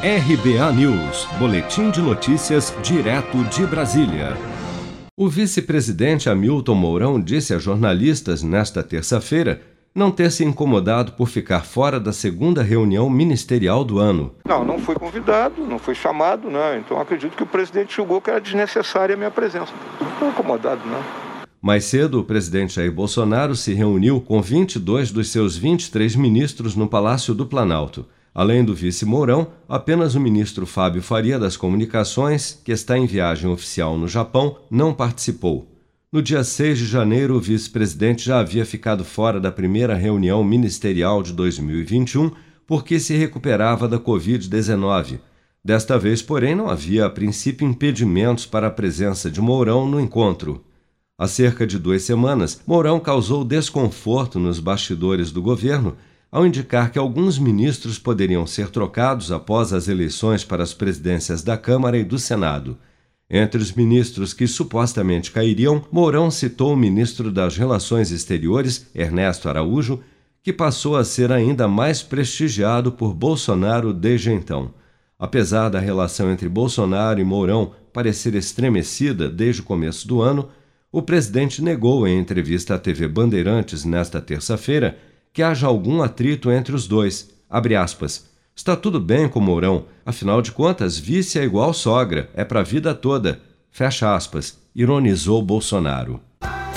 RBA News, Boletim de Notícias, direto de Brasília. O vice-presidente Hamilton Mourão disse a jornalistas nesta terça-feira não ter se incomodado por ficar fora da segunda reunião ministerial do ano. Não, não fui convidado, não fui chamado, né? Então acredito que o presidente julgou que era desnecessária a minha presença. Não estou incomodado, não. Mais cedo, o presidente Jair Bolsonaro se reuniu com 22 dos seus 23 ministros no Palácio do Planalto. Além do vice Mourão, apenas o ministro Fábio Faria das Comunicações, que está em viagem oficial no Japão, não participou. No dia 6 de janeiro, o vice-presidente já havia ficado fora da primeira reunião ministerial de 2021 porque se recuperava da Covid-19. Desta vez, porém, não havia a princípio impedimentos para a presença de Mourão no encontro. Há cerca de duas semanas, Mourão causou desconforto nos bastidores do governo ao indicar que alguns ministros poderiam ser trocados após as eleições para as presidências da Câmara e do Senado. Entre os ministros que supostamente cairiam, Mourão citou o ministro das Relações Exteriores, Ernesto Araújo, que passou a ser ainda mais prestigiado por Bolsonaro desde então. Apesar da relação entre Bolsonaro e Mourão parecer estremecida desde o começo do ano, o presidente negou em entrevista à TV Bandeirantes nesta terça-feira que haja algum atrito entre os dois. Está tudo bem com Mourão, afinal de contas, vice é igual sogra, é para a vida toda. Fecha aspas, ironizou Bolsonaro.